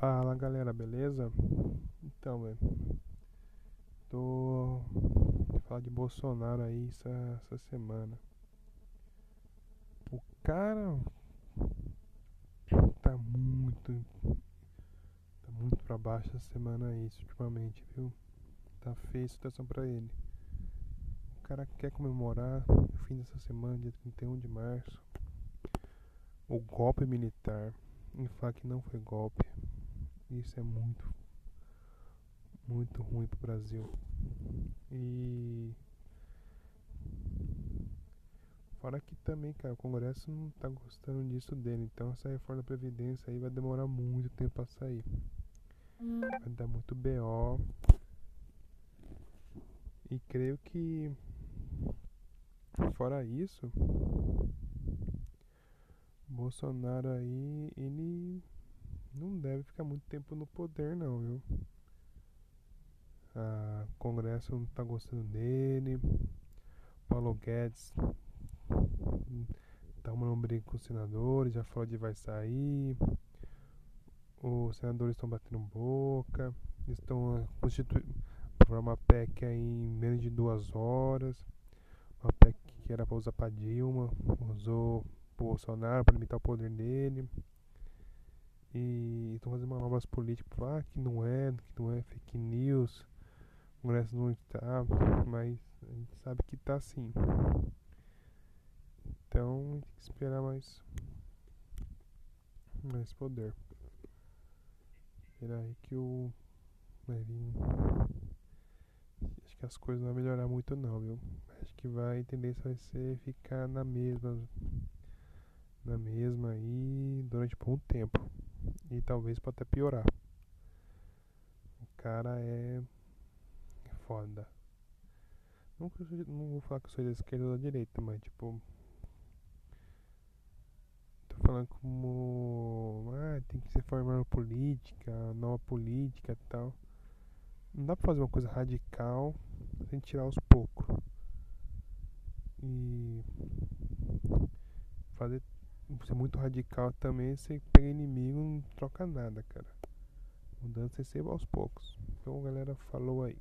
Fala galera, beleza? Então, velho, tô vou falar de Bolsonaro aí essa, essa semana. O cara tá muito, tá muito pra baixo essa semana aí, ultimamente, viu? Tá feia a situação pra ele. O cara quer comemorar o fim dessa semana, dia 31 de março, o golpe militar e falar que não foi golpe. Isso é muito, muito ruim pro Brasil. E fora que também, cara, o Congresso não tá gostando disso dele. Então essa reforma da Previdência aí vai demorar muito tempo pra sair. Vai dar muito BO. E creio que fora isso, Bolsonaro aí, ele não deve ficar muito tempo no poder não, viu? A Congresso não tá gostando dele. Paulo Guedes tá arrumando um briga com os senadores, já falou de vai sair. Os senadores estão batendo boca. Estão constituindo uma PEC aí em menos de duas horas. Uma PEC que era para usar para Dilma, usou Bolsonaro para limitar o poder dele. E estão fazendo manobras políticas ah, que não é, que não é fake news. O Congresso não está, mas a gente sabe que está sim. Então tem que esperar mais, mais poder. Esperar aí que o vai vir. Acho que as coisas não vão melhorar muito não, viu? Acho que vai, a tendência vai ser ficar na mesma. Na mesma aí durante bom tempo. E talvez pode até piorar. O cara é foda. Não, não vou falar que eu sou da esquerda ou da direita, mas tipo. Tô falando como. Ah, tem que se formar uma política, nova política e tal. Não dá pra fazer uma coisa radical sem tirar aos poucos. E. Fazer ser muito radical também, você pega inimigo não troca nada, cara. Mudança é sempre aos poucos. Então, galera, falou aí.